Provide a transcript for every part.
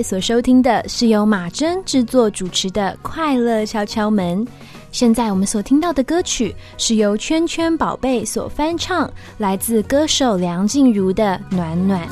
所收听的是由马珍制作主持的《快乐敲敲门》。现在我们所听到的歌曲是由圈圈宝贝所翻唱，来自歌手梁静茹的《暖暖》。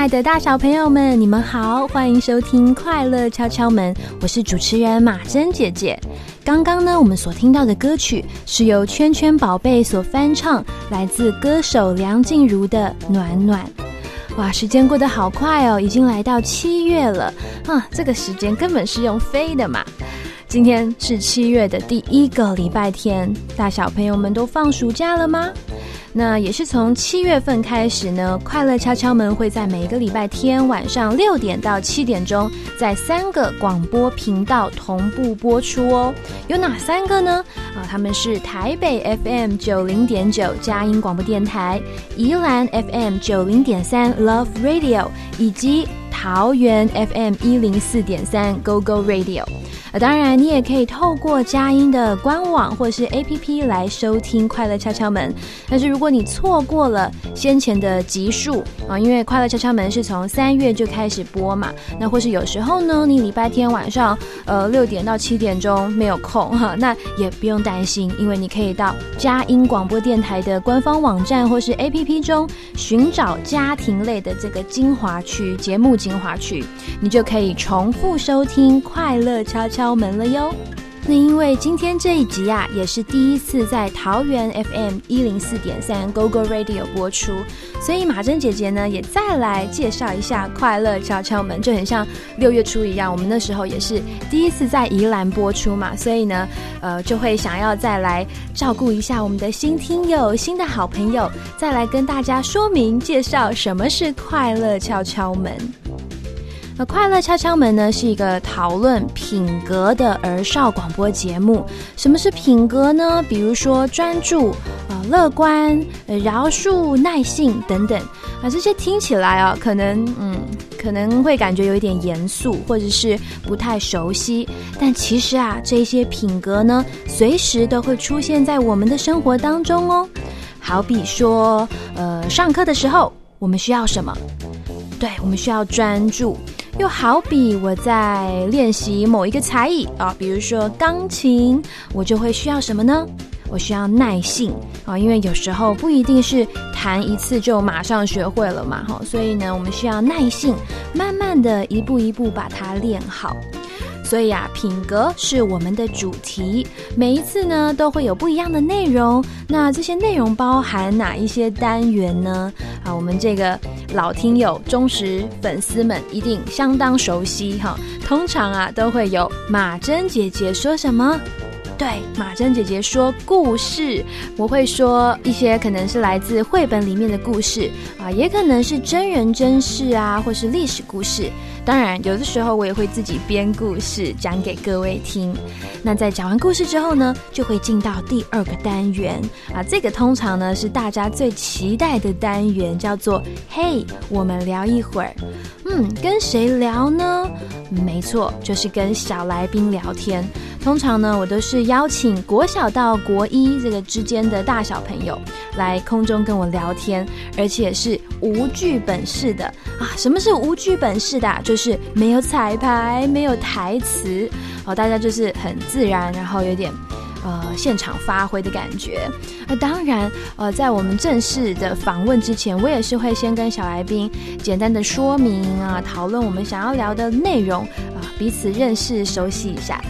爱的大小朋友们，你们好，欢迎收听《快乐敲敲门》，我是主持人马珍姐姐。刚刚呢，我们所听到的歌曲是由圈圈宝贝所翻唱，来自歌手梁静茹的《暖暖》。哇，时间过得好快哦，已经来到七月了啊！这个时间根本是用飞的嘛。今天是七月的第一个礼拜天，大小朋友们都放暑假了吗？那也是从七月份开始呢，快乐敲敲门会在每个礼拜天晚上六点到七点钟，在三个广播频道同步播出哦。有哪三个呢？啊，他们是台北 FM 九零点九佳音广播电台、宜兰 FM 九零点三 Love Radio 以及。桃园 FM 一零四点三 Go Go Radio。呃，当然，你也可以透过佳音的官网或是 APP 来收听《快乐敲敲门》。但是，如果你错过了先前的集数啊，因为《快乐敲敲门》是从三月就开始播嘛，那或是有时候呢，你礼拜天晚上呃六点到七点钟没有空哈，那也不用担心，因为你可以到佳音广播电台的官方网站或是 APP 中寻找家庭类的这个精华区节目精华区，你就可以重复收听《快乐敲敲》。敲门了哟！那因为今天这一集啊，也是第一次在桃园 FM 一零四点三 g o g o Radio 播出，所以马珍姐姐呢也再来介绍一下《快乐敲敲门》，就很像六月初一样，我们那时候也是第一次在宜兰播出嘛，所以呢，呃，就会想要再来照顾一下我们的新听友、新的好朋友，再来跟大家说明介绍什么是《快乐敲敲门》。快乐敲敲门呢是一个讨论品格的儿少广播节目。什么是品格呢？比如说专注、呃乐观、饶恕、耐性等等啊，这些听起来啊，可能嗯可能会感觉有一点严肃，或者是不太熟悉。但其实啊，这些品格呢，随时都会出现在我们的生活当中哦。好比说，呃，上课的时候我们需要什么？对，我们需要专注。又好比我在练习某一个才艺啊，比如说钢琴，我就会需要什么呢？我需要耐性啊，因为有时候不一定是弹一次就马上学会了嘛，哈，所以呢，我们需要耐性，慢慢的一步一步把它练好。所以啊，品格是我们的主题，每一次呢都会有不一样的内容。那这些内容包含哪一些单元呢？啊，我们这个老听友、忠实粉丝们一定相当熟悉哈。通常啊，都会有马珍姐姐说什么。对，马珍姐姐说故事，我会说一些可能是来自绘本里面的故事啊，也可能是真人真事啊，或是历史故事。当然，有的时候我也会自己编故事讲给各位听。那在讲完故事之后呢，就会进到第二个单元啊，这个通常呢是大家最期待的单元，叫做“嘿，我们聊一会儿”。嗯，跟谁聊呢？没错，就是跟小来宾聊天。通常呢，我都是邀请国小到国一这个之间的大小朋友来空中跟我聊天，而且是无剧本式的啊。什么是无剧本式的？就是没有彩排，没有台词，哦，大家就是很自然，然后有点呃现场发挥的感觉。那当然，呃，在我们正式的访问之前，我也是会先跟小来宾简单的说明啊，讨论我们想要聊的内容啊，彼此认识、熟悉一下。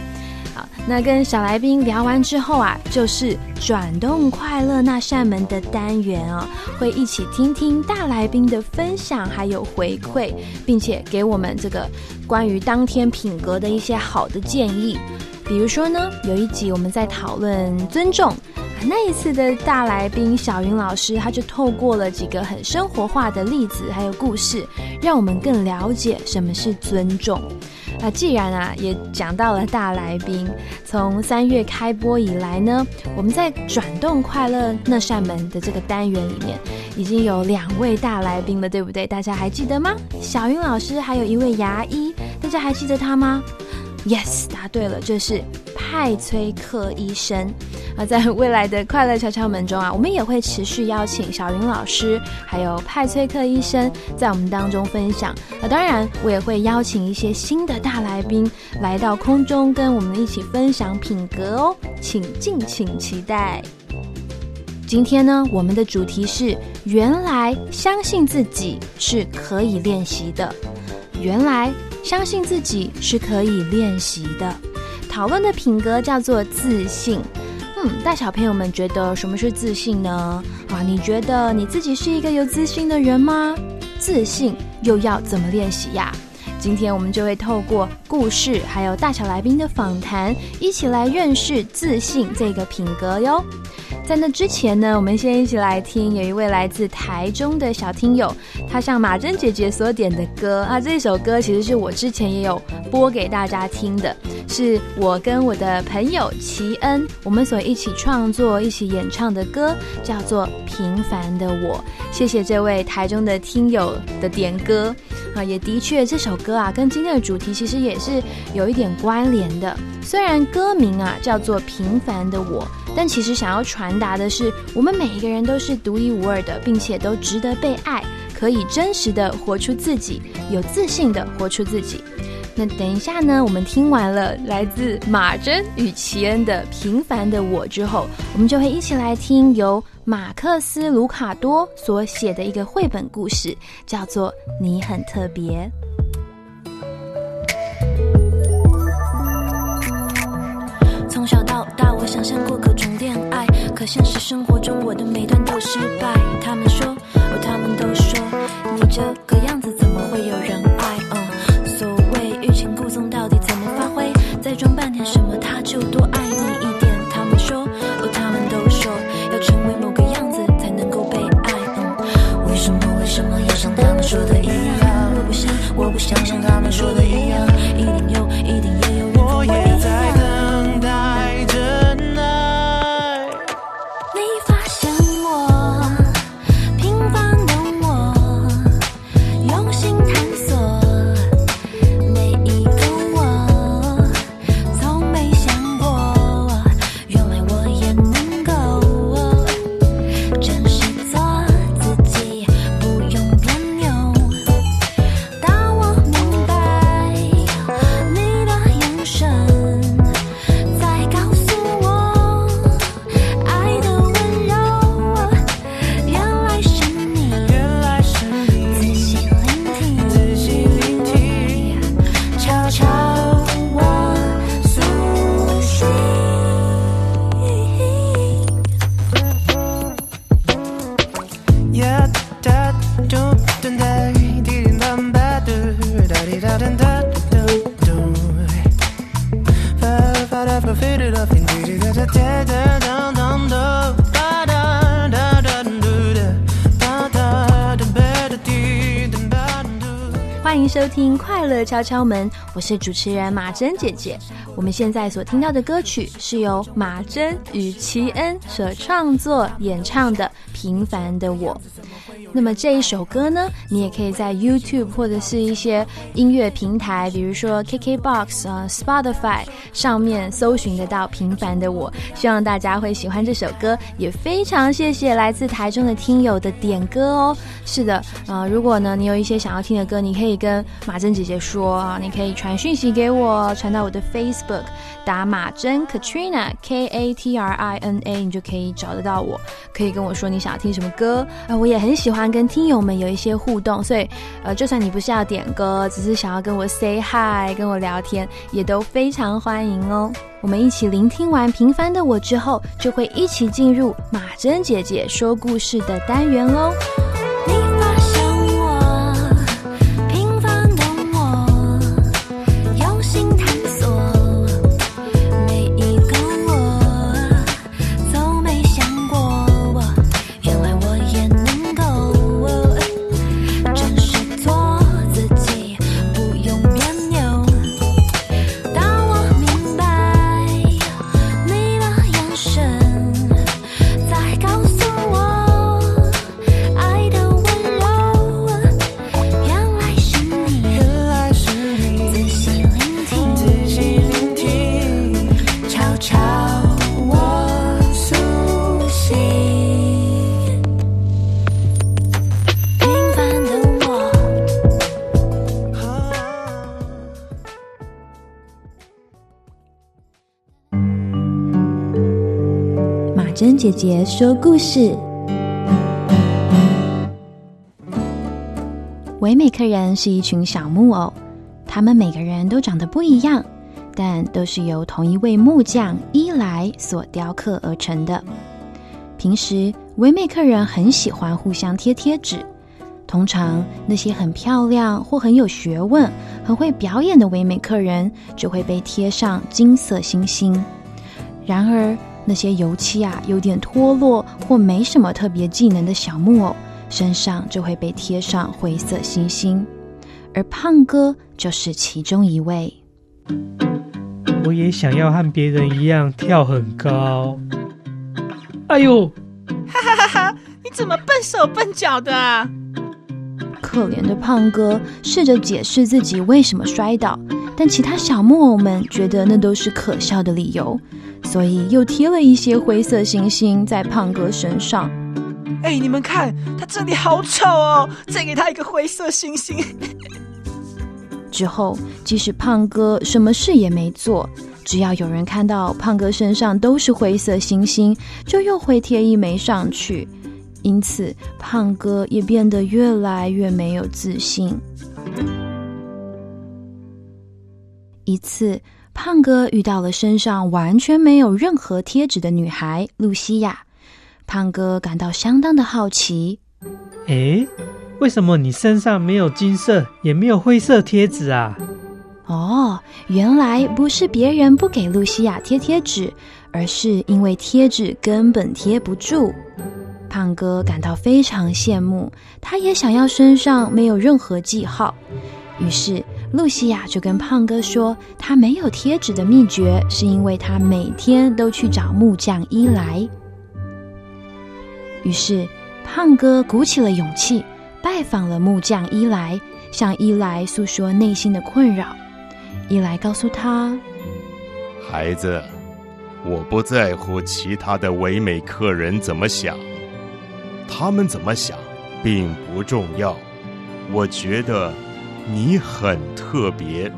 那跟小来宾聊完之后啊，就是转动快乐那扇门的单元啊，会一起听听大来宾的分享，还有回馈，并且给我们这个关于当天品格的一些好的建议。比如说呢，有一集我们在讨论尊重，那一次的大来宾小云老师，他就透过了几个很生活化的例子还有故事，让我们更了解什么是尊重。那既然啊，也讲到了大来宾，从三月开播以来呢，我们在转动快乐那扇门的这个单元里面，已经有两位大来宾了，对不对？大家还记得吗？小云老师还有一位牙医，大家还记得他吗？Yes，答对了，就是派崔克医生。啊，在未来的快乐敲敲门中啊，我们也会持续邀请小云老师，还有派崔克医生在我们当中分享。啊，当然，我也会邀请一些新的大来宾来到空中，跟我们一起分享品格哦，请敬请期待。今天呢，我们的主题是：原来相信自己是可以练习的。原来。相信自己是可以练习的。讨论的品格叫做自信。嗯，大小朋友们觉得什么是自信呢？啊，你觉得你自己是一个有自信的人吗？自信又要怎么练习呀？今天我们就会透过故事，还有大小来宾的访谈，一起来认识自信这个品格哟。在那之前呢，我们先一起来听有一位来自台中的小听友，他向马珍姐姐所点的歌啊。这首歌其实是我之前也有播给大家听的，是我跟我的朋友齐恩我们所一起创作、一起演唱的歌，叫做《平凡的我》。谢谢这位台中的听友的点歌啊，也的确这首歌歌啊，跟今天的主题其实也是有一点关联的。虽然歌名啊叫做《平凡的我》。但其实想要传达的是，我们每一个人都是独一无二的，并且都值得被爱，可以真实的活出自己，有自信的活出自己。那等一下呢，我们听完了来自马珍与齐恩的《平凡的我》之后，我们就会一起来听由马克思·卢卡多所写的一个绘本故事，叫做《你很特别》。想象过各种恋爱，可现实生活中我的每段都失败。他们说，哦，他们都说，你这个样子怎么会有人爱？嗯，所谓欲擒故纵，到底怎么发挥？再装半天什么，他就多爱你一点。他们说，哦，他们都说，要成为某个样子才能够被爱。嗯，为什么为什么要像他们说的一样？我不想，我不想像他们说的一样，一定有，快乐敲敲门，我是主持人马珍姐姐。我们现在所听到的歌曲是由马珍与齐恩所创作演唱的《平凡的我》。那么这一首歌呢，你也可以在 YouTube 或者是一些音乐平台，比如说 KKBOX 啊、Spotify 上面搜寻得到《平凡的我》。希望大家会喜欢这首歌，也非常谢谢来自台中的听友的点歌哦。是的，呃，如果呢你有一些想要听的歌，你可以跟马珍姐姐说，你可以传讯息给我，传到我的 Facebook，打马珍 Katrina K A T R I N A，你就可以找得到我。可以跟我说你想要听什么歌啊，我也很喜欢。跟听友们有一些互动，所以呃，就算你不是要点歌，只是想要跟我 say hi，跟我聊天，也都非常欢迎哦。我们一起聆听完《平凡的我》之后，就会一起进入马珍姐姐说故事的单元喽。姐姐说故事。唯美客人是一群小木偶，他们每个人都长得不一样，但都是由同一位木匠伊莱所雕刻而成的。平时，唯美客人很喜欢互相贴贴纸，通常那些很漂亮或很有学问、很会表演的唯美客人就会被贴上金色星星。然而，那些油漆啊有点脱落或没什么特别技能的小木偶身上就会被贴上灰色星星，而胖哥就是其中一位。我也想要和别人一样跳很高。哎呦，哈哈哈哈！你怎么笨手笨脚的啊？可怜的胖哥试着解释自己为什么摔倒，但其他小木偶们觉得那都是可笑的理由，所以又贴了一些灰色星星在胖哥身上。哎，你们看，他这里好丑哦！再给他一个灰色星星。之后，即使胖哥什么事也没做，只要有人看到胖哥身上都是灰色星星，就又会贴一枚上去。因此，胖哥也变得越来越没有自信。一次，胖哥遇到了身上完全没有任何贴纸的女孩露西亚，胖哥感到相当的好奇。诶，为什么你身上没有金色，也没有灰色贴纸啊？哦，原来不是别人不给露西亚贴贴纸，而是因为贴纸根本贴不住。胖哥感到非常羡慕，他也想要身上没有任何记号。于是露西亚就跟胖哥说，他没有贴纸的秘诀是因为他每天都去找木匠伊莱。于是胖哥鼓起了勇气，拜访了木匠伊莱，向伊莱诉说内心的困扰。伊莱告诉他：“孩子，我不在乎其他的唯美客人怎么想。”他们怎么想，并不重要。我觉得你很特别。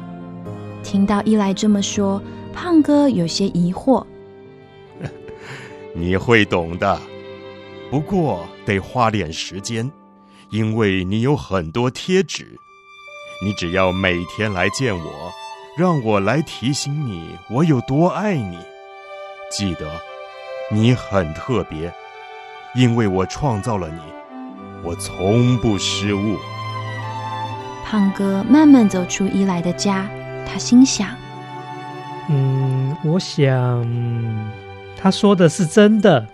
听到伊莱这么说，胖哥有些疑惑。你会懂的，不过得花点时间，因为你有很多贴纸。你只要每天来见我，让我来提醒你我有多爱你。记得，你很特别。因为我创造了你，我从不失误。胖哥慢慢走出伊莱的家，他心想：“嗯，我想他说的是真的。”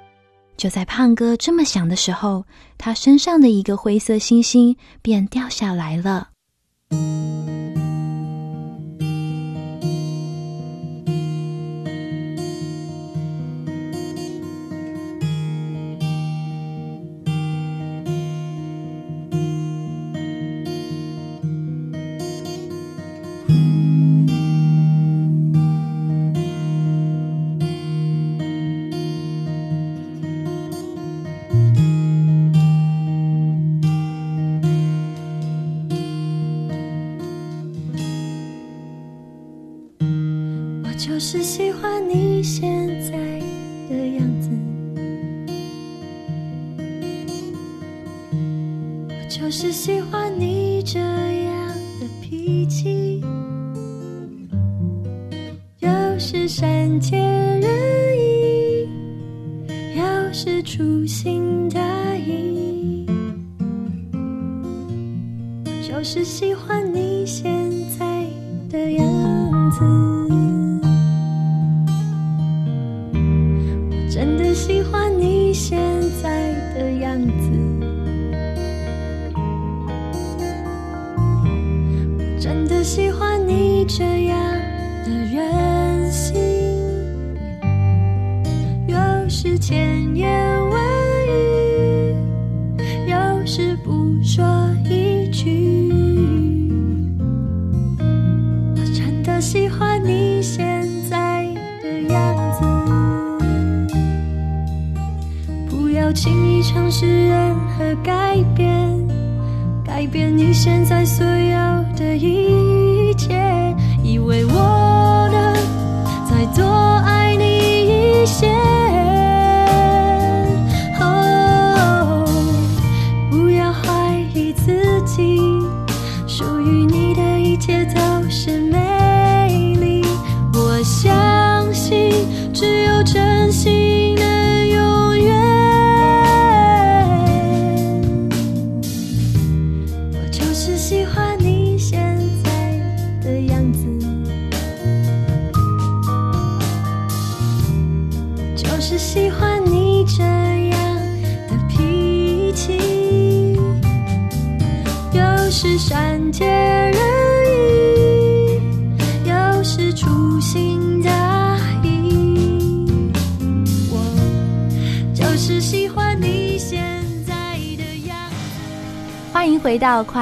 就在胖哥这么想的时候，他身上的一个灰色星星便掉下来了。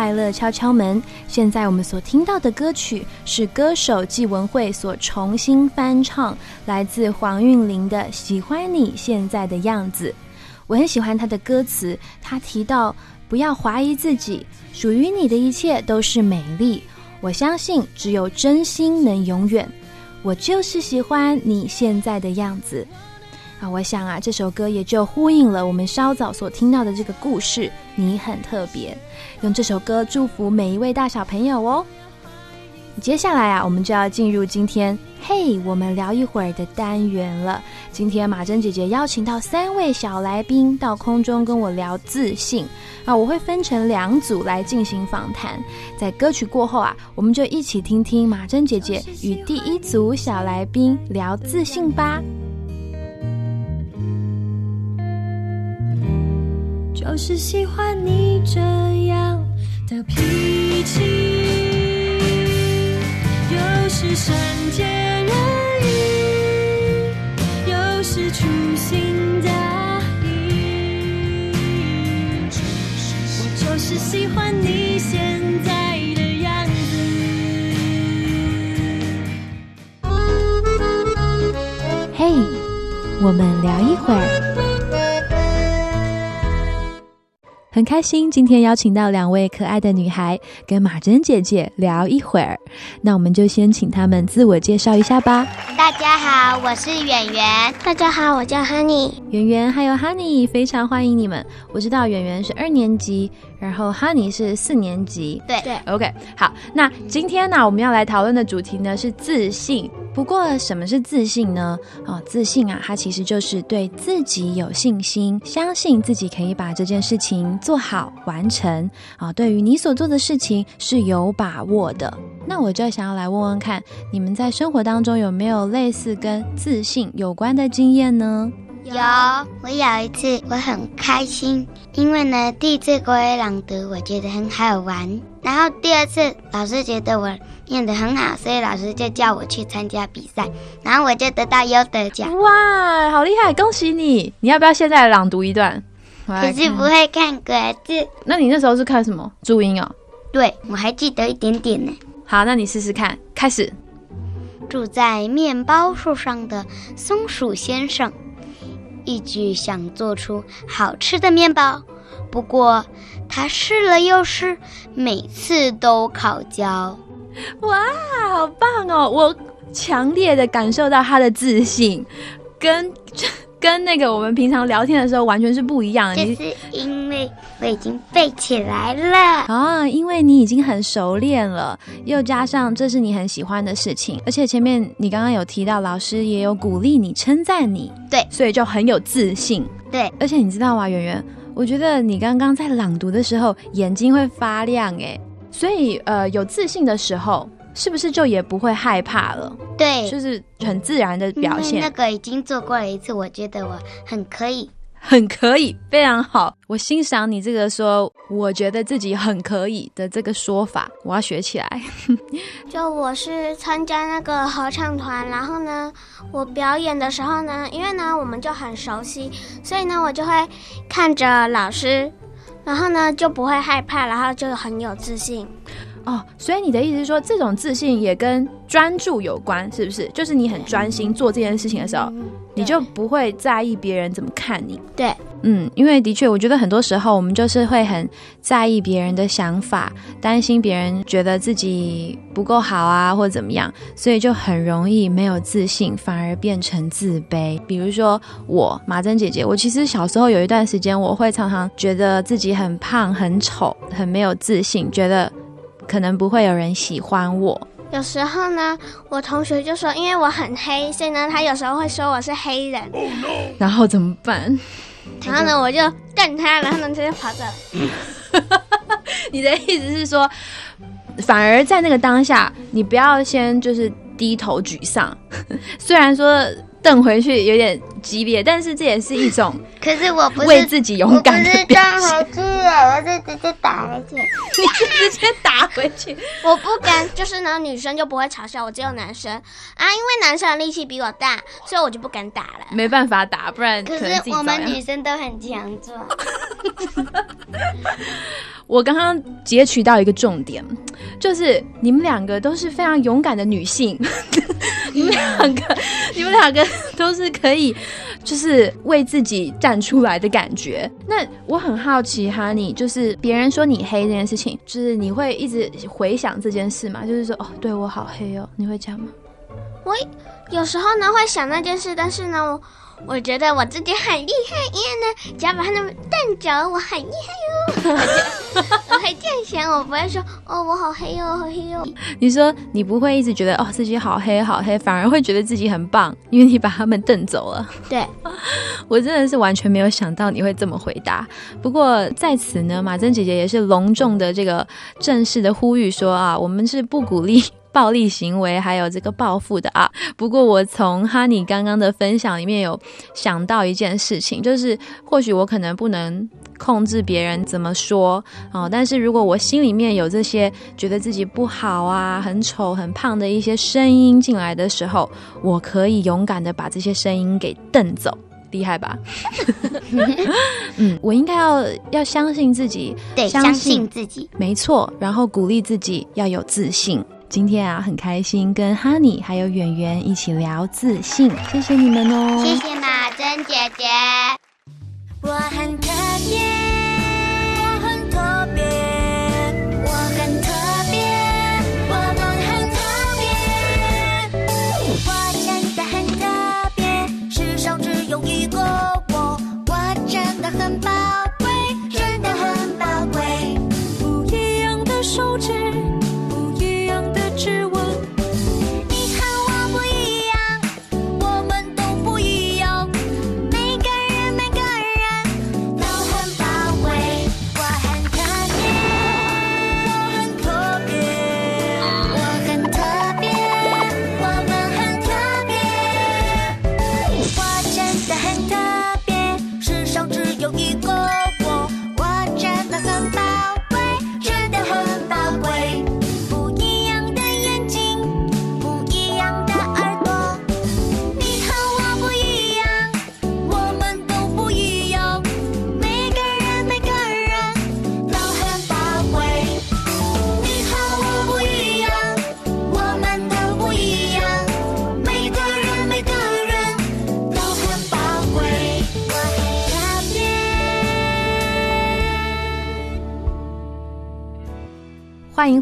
快乐敲敲门。现在我们所听到的歌曲是歌手纪文慧所重新翻唱，来自黄韵玲的《喜欢你现在的样子》。我很喜欢她的歌词，她提到不要怀疑自己，属于你的一切都是美丽。我相信只有真心能永远。我就是喜欢你现在的样子。啊，我想啊，这首歌也就呼应了我们稍早所听到的这个故事。你很特别，用这首歌祝福每一位大小朋友哦。接下来啊，我们就要进入今天嘿，我们聊一会儿的单元了。今天马珍姐姐邀请到三位小来宾到空中跟我聊自信啊，我会分成两组来进行访谈。在歌曲过后啊，我们就一起听听马珍姐姐与第一组小来宾聊自信吧。就是喜欢你这样的脾气，有时善解人意，有时粗心大意。我就是喜欢你现在的样子。嘿，我们聊一会儿。很开心，今天邀请到两位可爱的女孩跟马珍姐姐聊一会儿。那我们就先请她们自我介绍一下吧。大家好，我是圆圆。大家好，我叫 Honey。圆圆还有 Honey 非常欢迎你们。我知道圆圆是二年级，然后 Honey 是四年级。对对，OK。好，那今天呢，我们要来讨论的主题呢是自信。不过，什么是自信呢？哦，自信啊，它其实就是对自己有信心，相信自己可以把这件事情做好、完成啊。对于你所做的事情是有把握的。那我就想要来问问看，你们在生活当中有没有类似跟自信有关的经验呢？有，我有一次我很开心，因为呢，第一次国语朗读我觉得很好玩，然后第二次老师觉得我念得很好，所以老师就叫我去参加比赛，然后我就得到优得奖。哇，好厉害！恭喜你！你要不要现在朗读一段？可是不会看国字。那你那时候是看什么？注音哦。对，我还记得一点点呢。好，那你试试看，开始。住在面包树上的松鼠先生。一直想做出好吃的面包，不过他试了又试，每次都烤焦。哇，好棒哦！我强烈的感受到他的自信，跟跟那个我们平常聊天的时候完全是不一样。就是因为我已经背起来了啊，因为你已经很熟练了，又加上这是你很喜欢的事情，而且前面你刚刚有提到老师也有鼓励你、称赞你，对，所以就很有自信。对，而且你知道吗，圆圆，我觉得你刚刚在朗读的时候眼睛会发亮，哎，所以呃，有自信的时候。是不是就也不会害怕了？对，就是很自然的表现。那个已经做过了一次，我觉得我很可以，很可以，非常好。我欣赏你这个说，我觉得自己很可以的这个说法，我要学起来。就我是参加那个合唱团，然后呢，我表演的时候呢，因为呢我们就很熟悉，所以呢我就会看着老师，然后呢就不会害怕，然后就很有自信。哦，所以你的意思是说，这种自信也跟专注有关，是不是？就是你很专心做这件事情的时候，你就不会在意别人怎么看你。对，嗯，因为的确，我觉得很多时候我们就是会很在意别人的想法，担心别人觉得自己不够好啊，或者怎么样，所以就很容易没有自信，反而变成自卑。比如说我马珍姐姐，我其实小时候有一段时间，我会常常觉得自己很胖、很丑、很没有自信，觉得。可能不会有人喜欢我。有时候呢，我同学就说，因为我很黑，所以呢，他有时候会说我是黑人。然后怎么办？然后呢，我就瞪他，然后呢，他就跑走。你的意思是说，反而在那个当下，你不要先就是低头沮丧。虽然说。瞪回去有点激烈，但是这也是一种可是我不是为自己勇敢的表瞪现。了，我是直接打回去。你就直接打回去，我不敢，就是呢，女生就不会嘲笑我，只有男生啊，因为男生的力气比我大，所以我就不敢打了。没办法打，不然可可是我们女生都很强壮。我刚刚截取到一个重点，就是你们两个都是非常勇敢的女性，你们两个，你们两个都是可以，就是为自己站出来的感觉。那我很好奇哈，你就是别人说你黑这件事情，就是你会一直回想这件事吗？就是说，哦，对我好黑哦，你会这样吗？我有时候呢会想那件事，但是呢，我我觉得我自己很厉害，因为呢，只要把它们瞪着，我很厉害哟、我会这样想，我不会说哦，我好黑哟、好黑哟、你说你不会一直觉得哦自己好黑好黑，反而会觉得自己很棒，因为你把他们瞪走了。对，我真的是完全没有想到你会这么回答。不过在此呢，马珍姐姐也是隆重的这个正式的呼吁说啊，我们是不鼓励。暴力行为还有这个报复的啊，不过我从哈尼刚刚的分享里面有想到一件事情，就是或许我可能不能控制别人怎么说哦，但是如果我心里面有这些觉得自己不好啊、很丑、很胖的一些声音进来的时候，我可以勇敢的把这些声音给瞪走。厉害吧？嗯，我应该要要相信自己，对，相信自己。没错，然后鼓励自己要有自信。今天啊，很开心跟哈尼还有圆圆一起聊自信，谢谢你们哦！谢谢马珍姐姐。我很特别，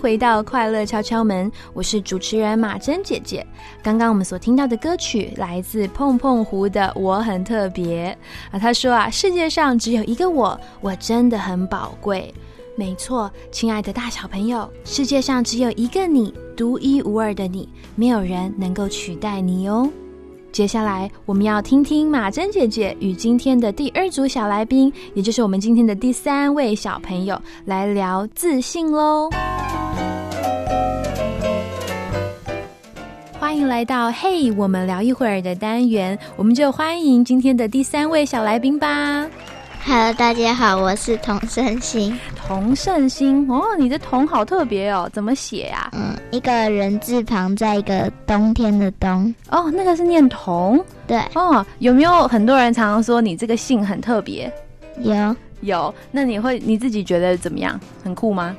回到快乐敲敲门，我是主持人马珍姐姐。刚刚我们所听到的歌曲来自碰碰胡的《我很特别》啊，他说啊，世界上只有一个我，我真的很宝贵。没错，亲爱的大小朋友，世界上只有一个你，独一无二的你，没有人能够取代你哦。接下来，我们要听听马珍姐姐与今天的第二组小来宾，也就是我们今天的第三位小朋友，来聊自信喽。欢迎来到“嘿，我们聊一会儿”的单元，我们就欢迎今天的第三位小来宾吧。Hello，大家好，我是童胜兴。童胜兴哦，你的童好特别哦，怎么写呀、嗯，一个人字旁，在一个冬天的冬。哦，那个是念童对，哦。有没有很多人常常说你这个姓很特别？有，有，那你会你自己觉得怎么样？很酷吗？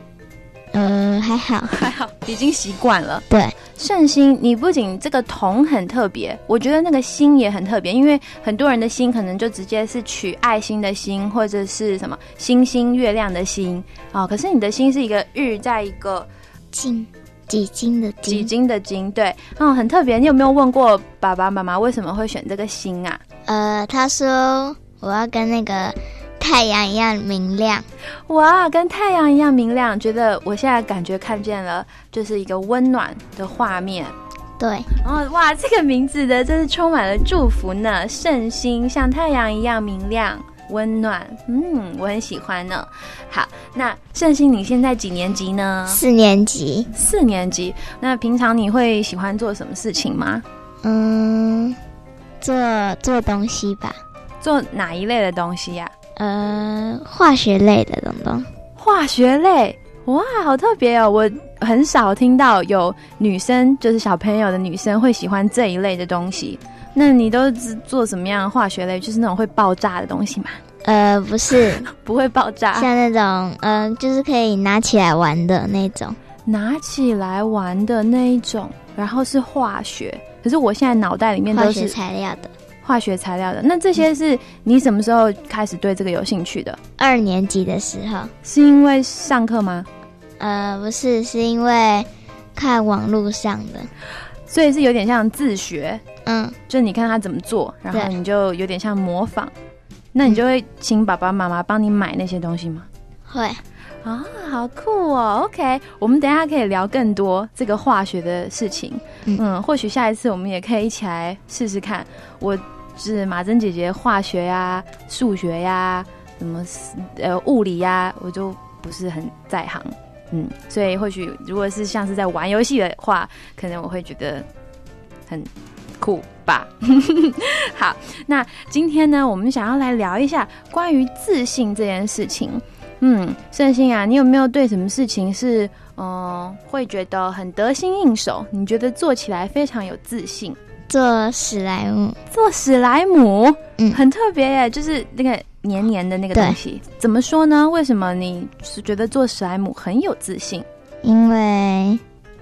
呃，还好。还好，已经习惯了。对，圣心，你不仅这个铜很特别，我觉得那个心也很特别，因为很多人的心可能就直接是取爱心的心，或者是什么星星、月亮的星哦。可是你的心是一个日，在一个金，几斤的几金。斤的金，对，嗯，很特别。你有没有问过爸爸妈妈为什么会选这个心啊？呃，他说我要跟那个太阳一样明亮。哇，跟太阳一样明亮，觉得我现在感觉看见了，就是一个温暖的画面。对，哦，哇，这个名字的真是充满了祝福呢，圣心像太阳一样明亮。温暖，嗯，我很喜欢呢。好，那圣心你现在几年级呢？四年级。四年级。那平常你会喜欢做什么事情吗？嗯，做做东西吧，做哪一类的东西呀、呃，化学类的东东。化学类，哇，好特别哦！我很少听到有女生，就是小朋友的女生会喜欢这一类的东西。那你都是做什么样的化学类？就是那种会爆炸的东西吗？呃，不是，不会爆炸，像那种，嗯、就是可以拿起来玩的那种。拿起来玩的那一种，然后是化学。可是我现在脑袋里面化学都是材料的。化学材料的。那这些是你什么时候开始对这个有兴趣的？二年级的时候，是因为上课吗？呃，不是，是因为看网络上的。所以是有点像自学，嗯，就你看他怎么做，然后你就有点像模仿。那你就会请爸爸妈妈帮你买那些东西吗？会。啊，好酷哦！OK，我们等一下可以聊更多这个化学的事情。嗯嗯，或许下一次我们也可以一起来试试看。我是马珍姐姐，化学呀、数学呀、什么呃物理呀，我就不是很在行。嗯，所以或许如果是像是在玩游戏的话，可能我会觉得很酷吧。好，那今天呢，我们想要来聊一下关于自信这件事情。嗯，圣心啊，你有没有对什么事情是嗯、呃会觉得很得心应手？你觉得做起来非常有自信？做史莱姆，做史莱姆，嗯很特别耶，就是那个黏黏的那个东西。怎么说呢？为什么你是觉得做史莱姆很有自信？因为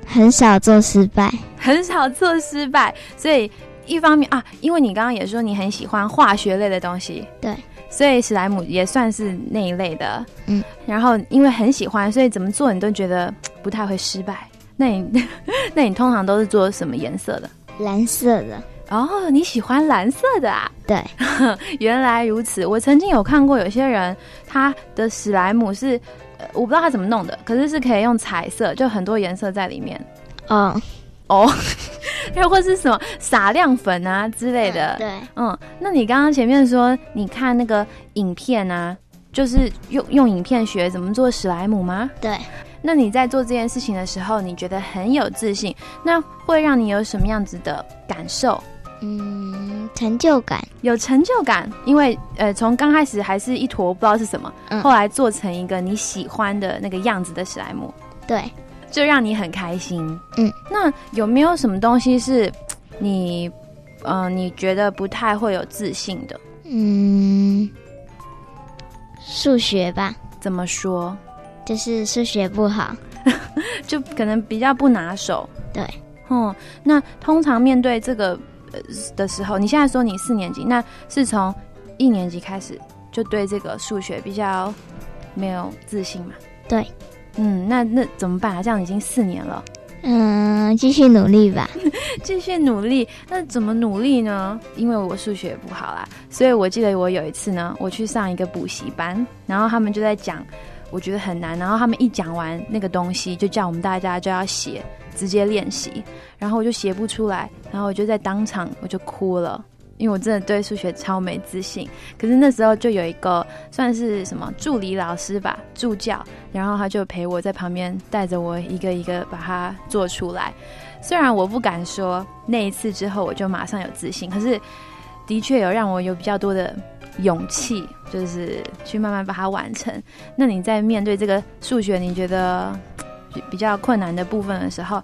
很少做失败。很少做失败，所以一方面啊，因为你刚刚也说你很喜欢化学类的东西，对，所以史莱姆也算是那一类的，嗯，然后因为很喜欢，所以怎么做你都觉得不太会失败。那你 那你通常都是做什么颜色的？蓝色的，哦，你喜欢蓝色的啊？对，原来如此。我曾经有看过有些人他的史莱姆是，呃，我不知道他怎么弄的，可是是可以用彩色，就很多颜色在里面。嗯，哦，又或是什么撒亮粉啊之类的。对，嗯，那你刚刚前面说你看那个影片啊，就是用用影片学怎么做史莱姆吗？对。那你在做这件事情的时候，你觉得很有自信，那会让你有什么样子的感受？嗯，成就感，有成就感，因为呃，从刚开始还是一坨不知道是什么，嗯后来做成一个你喜欢的那个样子的史莱姆，对，就让你很开心。嗯，那有没有什么东西是你，呃，你觉得不太会有自信的？嗯，数学吧，怎么说？就是数学不好，就可能比较不拿手。对，嗯，那通常面对这个呃的时候，你现在说你四年级，那是从一年级开始就对这个数学比较没有自信嘛？对，嗯，那那怎么办啊？这样已经四年了，嗯，继续努力吧，继续努力。那怎么努力呢？因为我数学不好啦，所以我记得我有一次呢，我去上一个补习班，然后他们就在讲，我觉得很难，然后他们一讲完那个东西，就叫我们大家就要写，直接练习，然后我就写不出来，然后我就在当场我就哭了。因为我真的对数学超没自信，可是那时候就有一个算是什么助理老师吧，助教，然后他就陪我在旁边带着我一个一个把它做出来。虽然我不敢说那一次之后我就马上有自信，可是的确有让我有比较多的勇气，就是去慢慢把它完成。那你在面对这个数学你觉得比比较困难的部分的时候，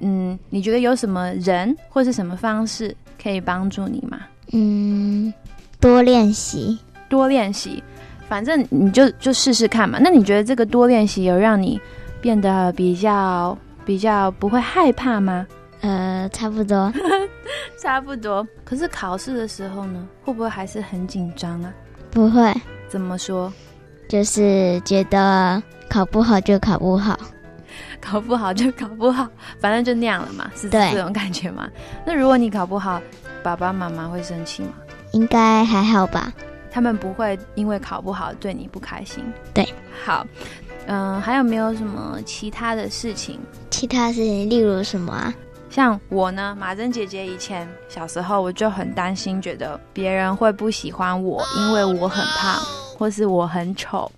嗯，你觉得有什么人或是什么方式可以帮助你吗？嗯，多练习，多练习，反正你就就试试看嘛。那你觉得这个多练习有让你变得比较比较不会害怕吗？呃，差不多，差不多。可是考试的时候呢，会不会还是很紧张啊？不会，怎么说？就是觉得考不好就考不好，考不好就考不好，反正就那样了嘛，是这种感觉吗？那如果你考不好，爸爸妈妈会生气吗？应该还好吧？他们不会因为考不好对你不开心。对，好，嗯、还有没有什么其他的事情？其他事情，例如什么啊？像我呢，马珍姐姐以前小时候我就很担心，觉得别人会不喜欢我，因为我很胖，或是我很丑。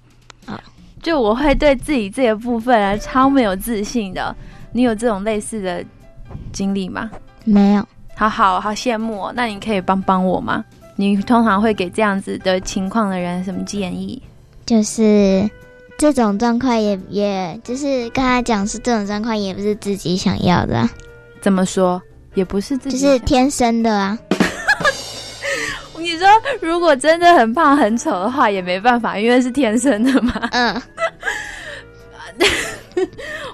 啊就我会对自己这个部分啊超没有自信的。你有这种类似的经历吗？没有，好好好羡慕哦。那你可以帮帮我吗？你通常会给这样子的情况的人什么建议？就是这种状况也也就是跟他讲是这种状况也不是自己想要的啊、怎么说？也不是自己就是天生的啊。你说如果真的很胖很丑的话，也没办法，因为是天生的嘛。嗯，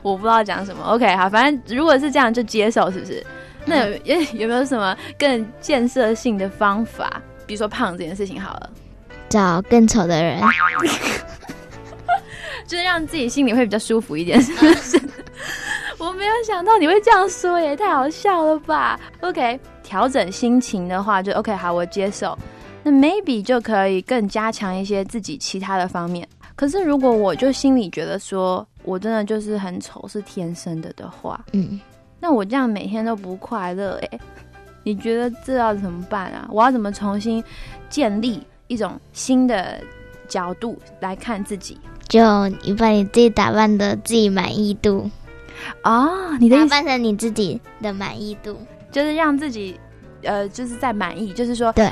我不知道讲什么。OK，好，反正如果是这样就接受，是不是？那有有 有没有什么更建设性的方法？比如说胖这件事情好了，找更丑的人。就是让自己心里会比较舒服一点，是不是？我没有想到你会这样说耶，太好笑了吧？OK，调整心情的话就 OK，好，我接受。那 maybe 就可以更加强一些自己其他的方面。可是如果我就心里觉得说我真的就是很丑，是天生的的话，嗯，那我这样每天都不快乐哎，你觉得这要怎么办啊？我要怎么重新建立一种新的角度来看自己就你把你自己打扮的自己满意度，啊？你的意思打扮成你自己的满意度。就是让自己呃，就是在满意，就是说，对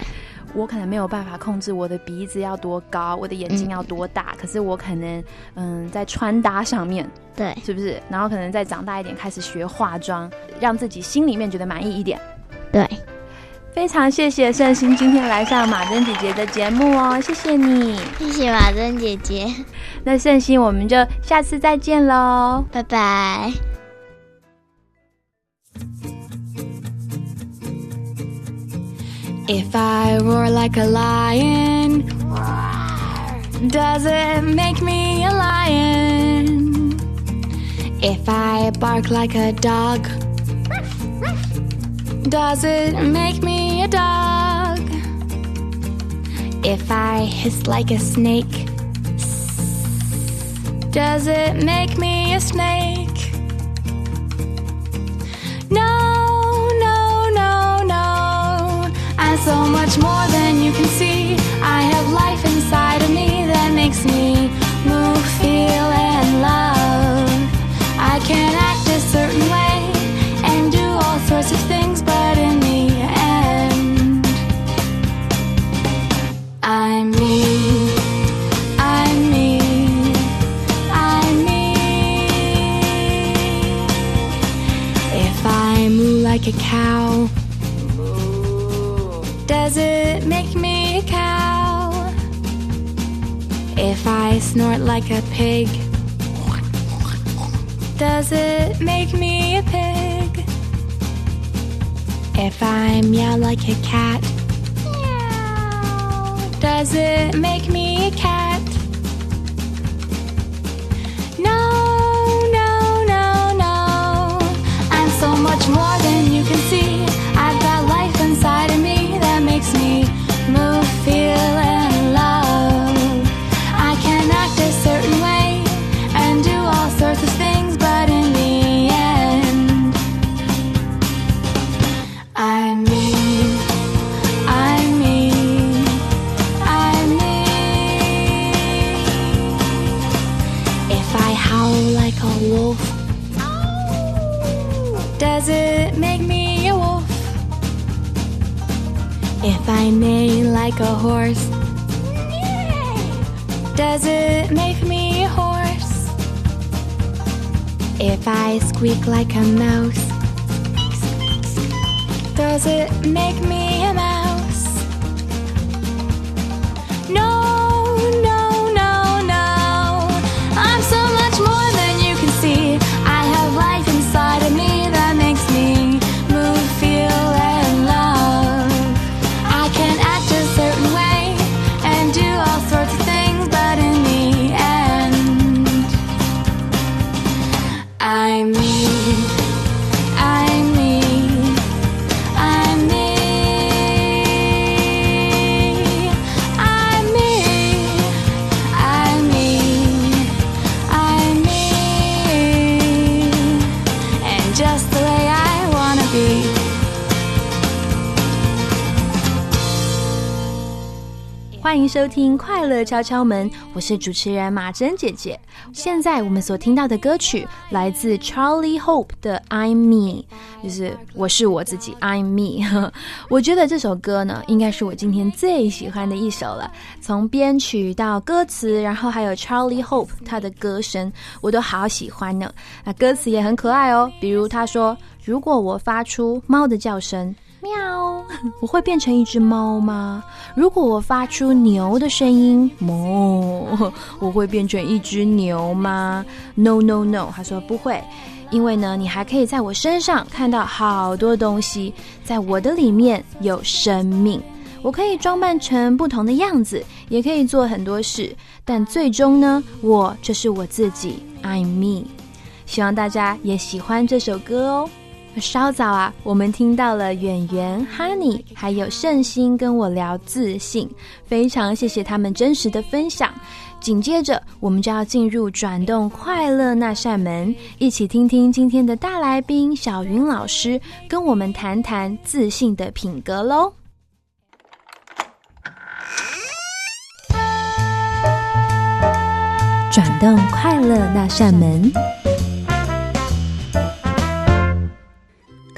我可能没有办法控制我的鼻子要多高，我的眼睛要多大，可是我可能嗯，在穿搭上面对，是不是？然后可能再长大一点，开始学化妆，让自己心里面觉得满意一点。对，非常谢谢圣心今天来上马珍姐姐的节目哦，谢谢你。谢谢马珍姐姐，那圣心，我们就下次再见喽。拜拜。If I roar like a lion, does it make me a lion? If I bark like a dog, does it make me dog? If I hiss like a snake, does it make me a snake? No, no, no, no. I'm so much more than you can see. I have life inside of me that makes me move, feel, and love. I can act a certain way and do all sorts of things, cow, does it make me a cow? If I snort like a pig, does it make me a pig? If I meow like a cat, does it make me a cat? No, no, no, no. I'm so much more 收听《快乐敲敲门》，我是主持人马珍姐姐。现在我们所听到的歌曲来自 Charlie Hope 的《I'm Me》，就是我是我自己，I'm Me。我觉得这首歌呢，应该是我今天最喜欢的一首了。从编曲到歌词，然后还有 Charlie Hope 他的歌声，我都好喜欢呢。那歌词也很可爱哦，比如他说：“如果我发出猫的叫声。”喵，我会变成一只猫吗？如果我发出牛的声音，哞，我会变成一只牛吗？No No No，他说不会，因为呢，你还可以在我身上看到好多东西，在我的里面有生命，我可以装扮成不同的样子，也可以做很多事，但最终呢，我就是我自己，I'm me。希望大家也喜欢这首歌哦。稍早啊，我们听到了演员、Honey 还有圣心跟我聊自信，非常谢谢他们真实的分享。紧接着，我们就要进入转动快乐那扇门，一起听听今天的大来宾小云老师跟我们谈谈自信的品格喽。转动快乐那扇门。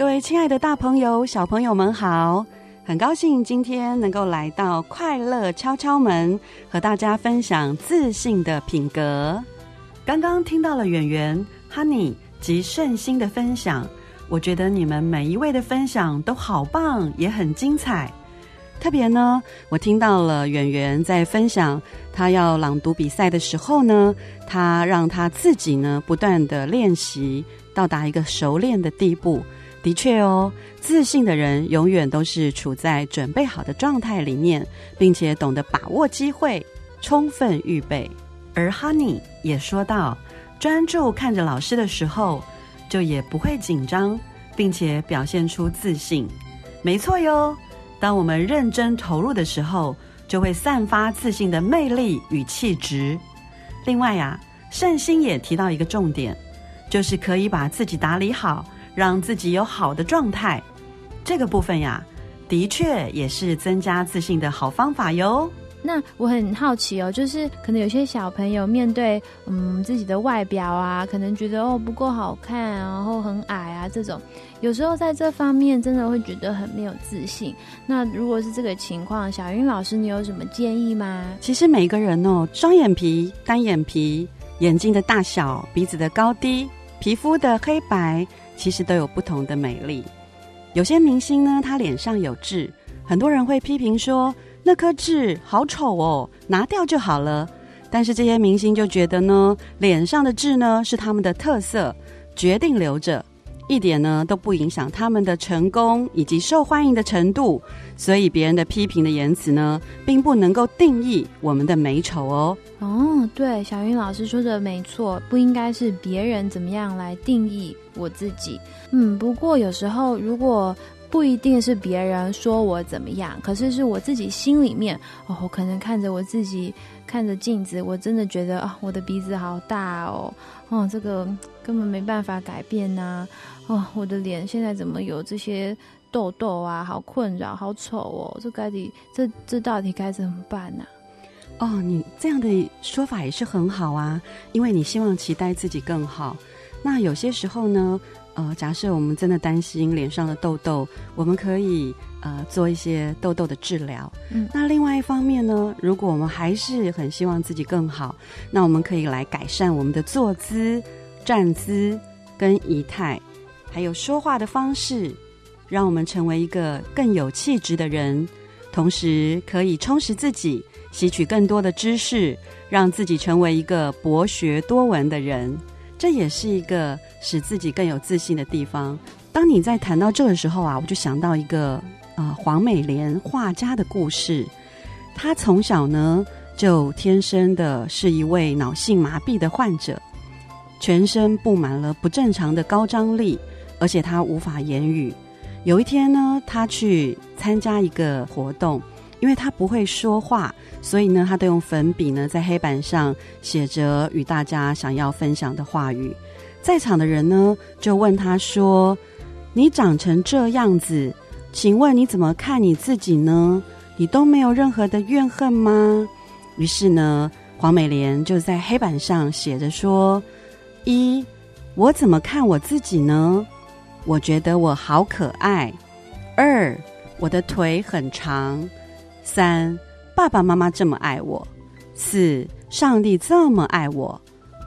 各位亲爱的大朋友、小朋友们好！很高兴今天能够来到快乐敲敲门，和大家分享自信的品格。刚刚听到了演员、Honey 及圣心的分享，我觉得你们每一位的分享都好棒，也很精彩。特别呢，我听到了演员在分享他要朗读比赛的时候呢，他让他自己呢不断的练习，到达一个熟练的地步。的确哦，自信的人永远都是处在准备好的状态里面，并且懂得把握机会，充分预备。而 Honey 也说到，专注看着老师的时候，就也不会紧张，并且表现出自信。没错哟，当我们认真投入的时候，就会散发自信的魅力与气质。另外呀，圣心也提到一个重点，就是可以把自己打理好。让自己有好的状态，这个部分呀，的确也是增加自信的好方法哟。那我很好奇哦，就是可能有些小朋友面对嗯自己的外表啊，可能觉得哦不够好看，然后很矮啊这种，有时候在这方面真的会觉得很没有自信。那如果是这个情况，小云老师你有什么建议吗？其实每个人哦，双眼皮、单眼皮、眼睛的大小、鼻子的高低、皮肤的黑白。其实都有不同的美丽。有些明星呢，他脸上有痣，很多人会批评说那颗痣好丑哦，拿掉就好了。但是这些明星就觉得呢，脸上的痣呢是他们的特色，决定留着。一点呢都不影响他们的成功以及受欢迎的程度，所以别人的批评的言辞呢，并不能够定义我们的美丑哦。哦，对，小云老师说的没错，不应该是别人怎么样来定义我自己。嗯，不过有时候如果不一定是别人说我怎么样，可是是我自己心里面哦，我可能看着我自己，看着镜子，我真的觉得啊，我的鼻子好大哦，哦，这个根本没办法改变呐。哦，我的脸现在怎么有这些痘痘啊？好困扰，好丑哦！这到底这这到底该怎么办呢？哦，你这样的说法也是很好啊，因为你希望期待自己更好。那有些时候呢，呃，假设我们真的担心脸上的痘痘，我们可以呃做一些痘痘的治疗。嗯，那另外一方面呢，如果我们还是很希望自己更好，那我们可以来改善我们的坐姿、站姿跟仪态。还有说话的方式，让我们成为一个更有气质的人，同时可以充实自己，吸取更多的知识，让自己成为一个博学多闻的人。这也是一个使自己更有自信的地方。当你在谈到这个时候啊，我就想到一个呃黄美莲画家的故事。她从小呢就天生的是一位脑性麻痹的患者，全身布满了不正常的高张力。而且他无法言语。有一天呢，他去参加一个活动，因为他不会说话，所以呢，他都用粉笔呢在黑板上写着与大家想要分享的话语。在场的人呢就问他说：“你长成这样子，请问你怎么看你自己呢？你都没有任何的怨恨吗？于是呢，黄美莲就在黑板上写着说：一，我怎么看我自己呢？我觉得我好可爱。二，我的腿很长。三，爸爸妈妈这么爱我。四，上帝这么爱我。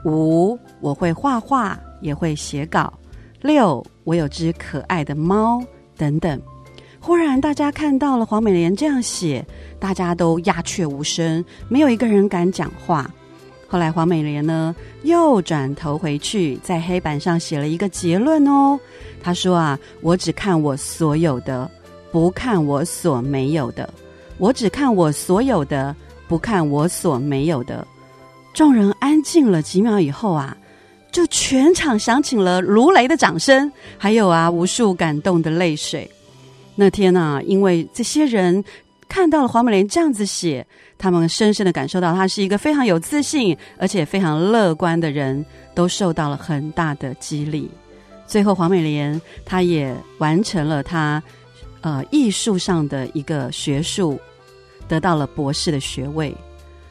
五，我会画画，也会写稿。六，我有只可爱的猫。等等。忽然，大家看到了黄美莲这样写，大家都鸦雀无声，没有一个人敢讲话。后来，黄美莲呢又转头回去，在黑板上写了一个结论哦。他说：“啊，我只看我所有的，不看我所没有的。我只看我所有的，不看我所没有的。”众人安静了几秒以后啊，就全场响起了如雷的掌声，还有啊无数感动的泪水。那天啊，因为这些人看到了黄美莲这样子写，他们深深的感受到她是一个非常有自信而且非常乐观的人，都受到了很大的激励。最后，黄美莲她也完成了她呃艺术上的一个学术，得到了博士的学位。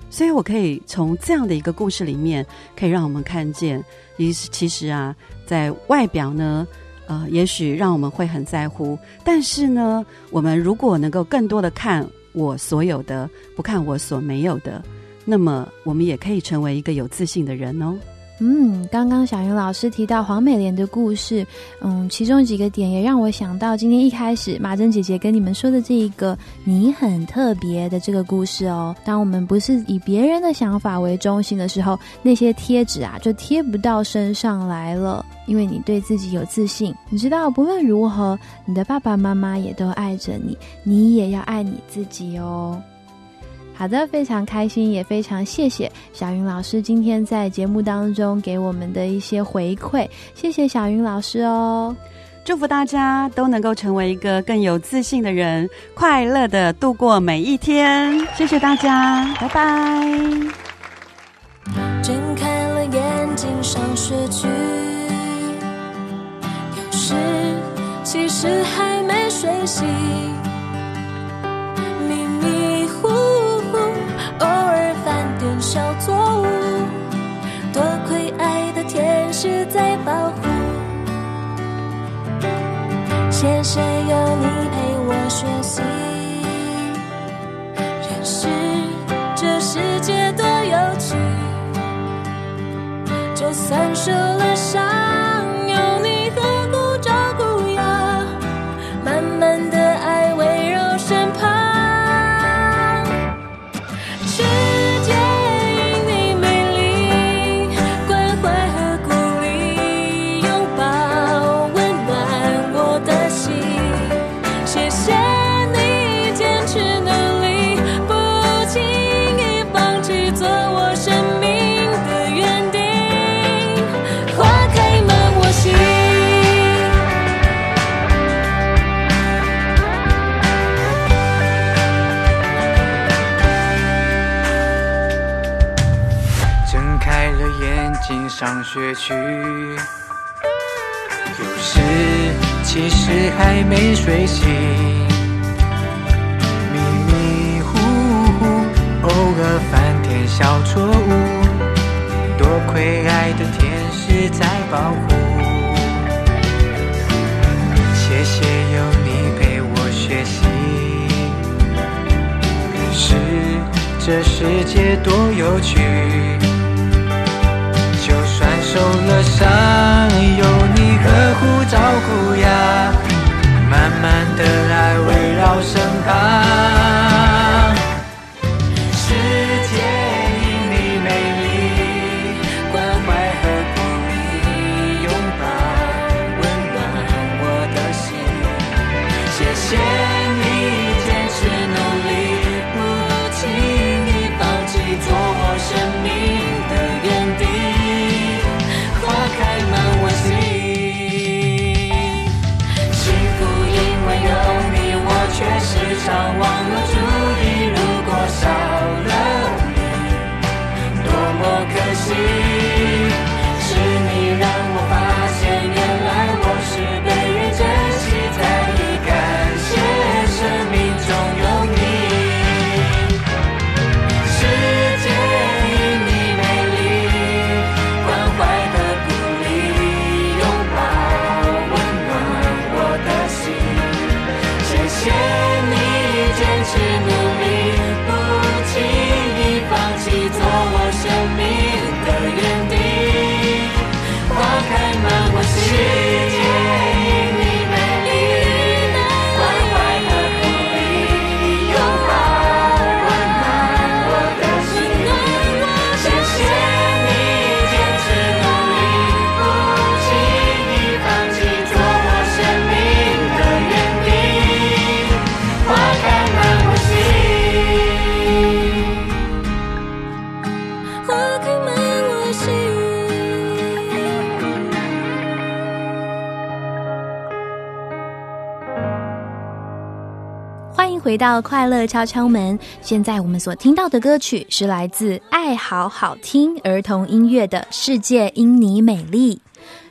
所以我可以从这样的一个故事里面，可以让我们看见，其实其实啊，在外表呢。呃，也许让我们会很在乎，但是呢，我们如果能够更多的看我所有的，不看我所没有的，那么我们也可以成为一个有自信的人哦。嗯，刚刚小云老师提到黄美莲的故事，嗯，其中几个点也让我想到今天一开始马珍姐姐跟你们说的这一个“你很特别”的这个故事哦。当我们不是以别人的想法为中心的时候，那些贴纸啊就贴不到身上来了，因为你对自己有自信。你知道，不论如何，你的爸爸妈妈也都爱着你，你也要爱你自己哦。好的，非常开心，也非常谢谢小云老师今天在节目当中给我们的一些回馈，谢谢小云老师哦！祝福大家都能够成为一个更有自信的人，快乐的度过每一天。谢谢大家，拜拜。睁开了眼睛上学去，有时其实还没睡醒。偶尔犯点小错误，多亏爱的天使在保护。谢谢有你陪我学习，认识这世界多有趣。就算受了伤。上学去，有时其实还没睡醒，迷迷糊糊，偶尔犯点小错误，多亏爱的天使在保护。谢谢有你陪我学习，可是这世界多有趣。受了伤，有你呵护照顾呀，慢慢的爱围绕身旁。回到快乐敲敲门。现在我们所听到的歌曲是来自爱好好听儿童音乐的《世界因你美丽》。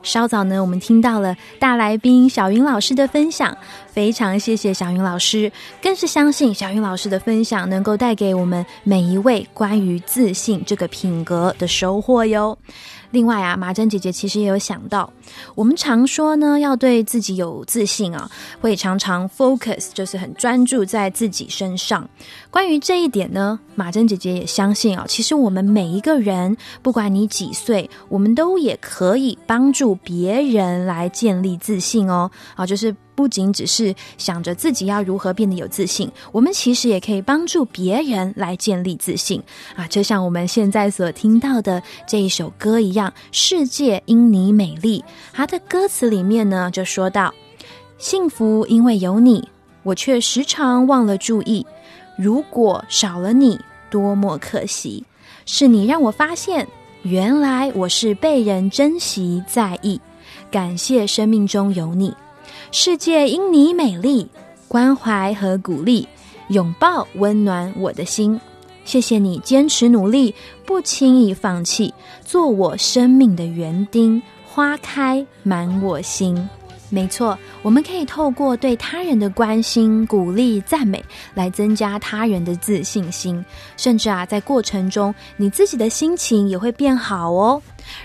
稍早呢，我们听到了大来宾小云老师的分享，非常谢谢小云老师，更是相信小云老师的分享能够带给我们每一位关于自信这个品格的收获哟。另外啊，马珍姐姐其实也有想到，我们常说呢，要对自己有自信啊，会常常 focus，就是很专注在自己身上。关于这一点呢，马珍姐姐也相信啊，其实我们每一个人，不管你几岁，我们都也可以帮助别人来建立自信哦。啊，就是不仅只是想着自己要如何变得有自信，我们其实也可以帮助别人来建立自信啊。就像我们现在所听到的这一首歌一样，《世界因你美丽》，它的歌词里面呢就说到：幸福因为有你，我却时常忘了注意。如果少了你，多么可惜！是你让我发现，原来我是被人珍惜在意。感谢生命中有你，世界因你美丽，关怀和鼓励，拥抱温暖我的心。谢谢你坚持努力，不轻易放弃，做我生命的园丁，花开满我心。没错，我们可以透过对他人的关心、鼓励、赞美，来增加他人的自信心，甚至啊，在过程中，你自己的心情也会变好哦。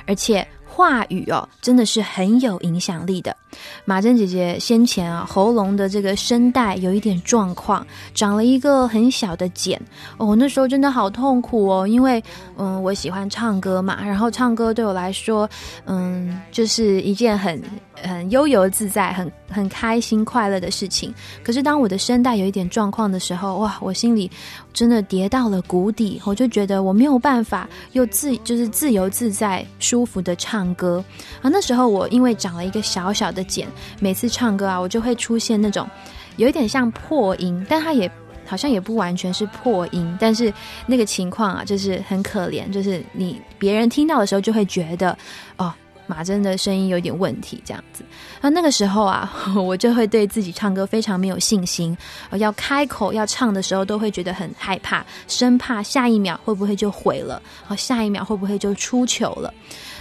而且话语哦，真的是很有影响力的。马珍姐姐先前啊，喉咙的这个声带有一点状况，长了一个很小的茧哦，那时候真的好痛苦哦，因为嗯，我喜欢唱歌嘛，然后唱歌对我来说，嗯，就是一件很。很悠游自在、很很开心、快乐的事情。可是当我的声带有一点状况的时候，哇，我心里真的跌到了谷底。我就觉得我没有办法又自就是自由自在、舒服的唱歌啊。那时候我因为长了一个小小的茧，每次唱歌啊，我就会出现那种有一点像破音，但它也好像也不完全是破音。但是那个情况啊，就是很可怜，就是你别人听到的时候就会觉得哦。马珍的声音有点问题，这样子。那那个时候啊，我就会对自己唱歌非常没有信心。要开口要唱的时候，都会觉得很害怕，生怕下一秒会不会就毁了，好，下一秒会不会就出糗了。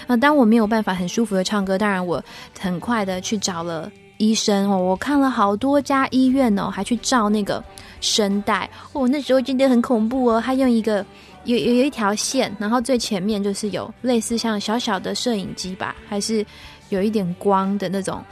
那当我没有办法很舒服的唱歌，当然我很快的去找了医生哦，我看了好多家医院哦，还去照那个声带。哦，那时候真的很恐怖哦，他用一个。有有有一条线，然后最前面就是有类似像小小的摄影机吧，还是有一点光的那种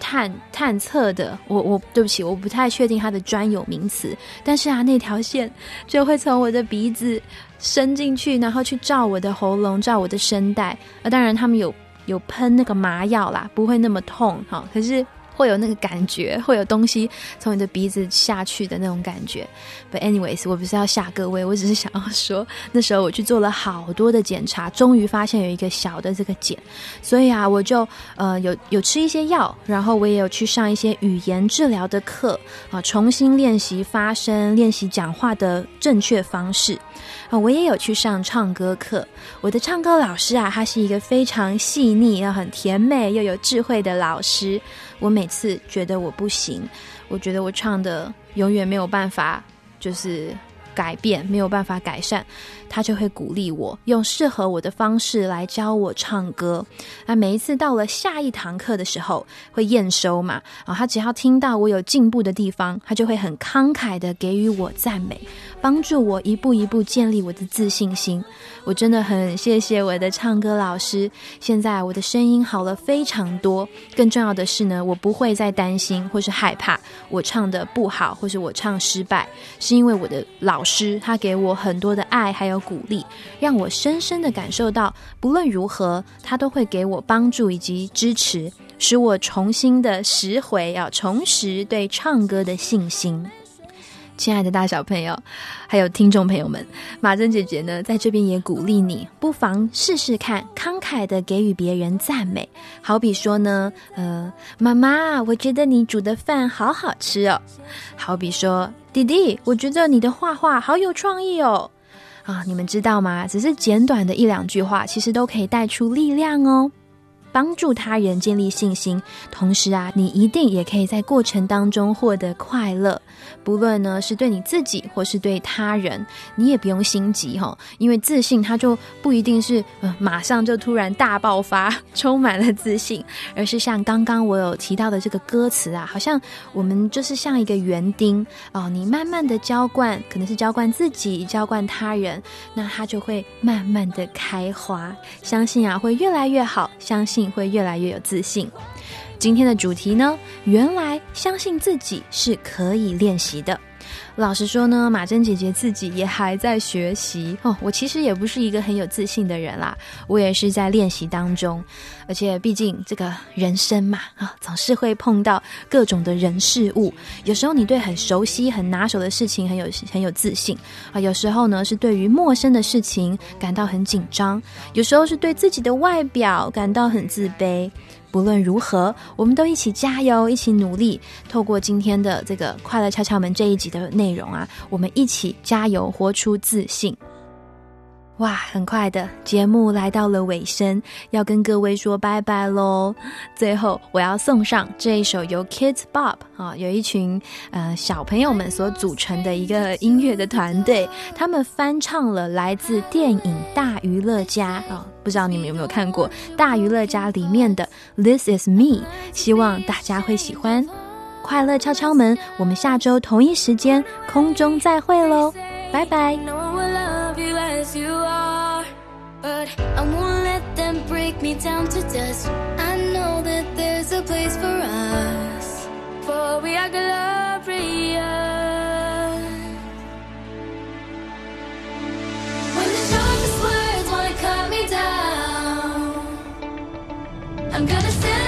探探测的。我我对不起，我不太确定它的专有名词。但是啊，那条线就会从我的鼻子伸进去，然后去照我的喉咙，照我的声带。啊，当然他们有有喷那个麻药啦，不会那么痛哈。可是。会有那个感觉，会有东西从你的鼻子下去的那种感觉。But anyways，我不是要吓各位，我只是想要说，那时候我去做了好多的检查，终于发现有一个小的这个茧，所以啊，我就呃有有吃一些药，然后我也有去上一些语言治疗的课啊，重新练习发声，练习讲话的正确方式啊，我也有去上唱歌课。我的唱歌老师啊，他是一个非常细腻、又很甜美又有智慧的老师。我每次觉得我不行，我觉得我唱的永远没有办法，就是改变，没有办法改善。他就会鼓励我，用适合我的方式来教我唱歌。那每一次到了下一堂课的时候，会验收嘛？啊，他只要听到我有进步的地方，他就会很慷慨的给予我赞美，帮助我一步一步建立我的自信心。我真的很谢谢我的唱歌老师。现在我的声音好了非常多，更重要的是呢，我不会再担心或是害怕我唱的不好，或是我唱失败，是因为我的老师他给我很多的爱，还有。鼓励让我深深的感受到，不论如何，他都会给我帮助以及支持，使我重新的拾回要重拾对唱歌的信心。亲爱的大小朋友，还有听众朋友们，马珍姐姐呢，在这边也鼓励你，不妨试试看，慷慨的给予别人赞美。好比说呢，呃，妈妈，我觉得你煮的饭好好吃哦。好比说，弟弟，我觉得你的画画好有创意哦。啊，你们知道吗？只是简短的一两句话，其实都可以带出力量哦。帮助他人建立信心，同时啊，你一定也可以在过程当中获得快乐。不论呢是对你自己或是对他人，你也不用心急哈，因为自信它就不一定是呃马上就突然大爆发，充满了自信，而是像刚刚我有提到的这个歌词啊，好像我们就是像一个园丁哦，你慢慢的浇灌，可能是浇灌自己，浇灌他人，那它就会慢慢的开花。相信啊，会越来越好，相信你会越来越有自信。今天的主题呢，原来相信自己是可以练习的。老实说呢，马珍姐姐自己也还在学习哦。我其实也不是一个很有自信的人啦，我也是在练习当中。而且毕竟这个人生嘛，啊，总是会碰到各种的人事物。有时候你对很熟悉、很拿手的事情很有很有自信啊，有时候呢是对于陌生的事情感到很紧张，有时候是对自己的外表感到很自卑。不论如何，我们都一起加油，一起努力。透过今天的这个快乐敲敲门这一集的内容啊，我们一起加油，活出自信。哇，很快的节目来到了尾声，要跟各位说拜拜喽。最后，我要送上这一首由 Kids Bob 啊，有一群呃小朋友们所组成的一个音乐的团队，他们翻唱了来自电影《大娱乐家》啊，不知道你们有没有看过《大娱乐家》里面的 This Is Me，希望大家会喜欢。快乐敲敲门，我们下周同一时间空中再会喽，拜拜。as you are. But I'm gonna stand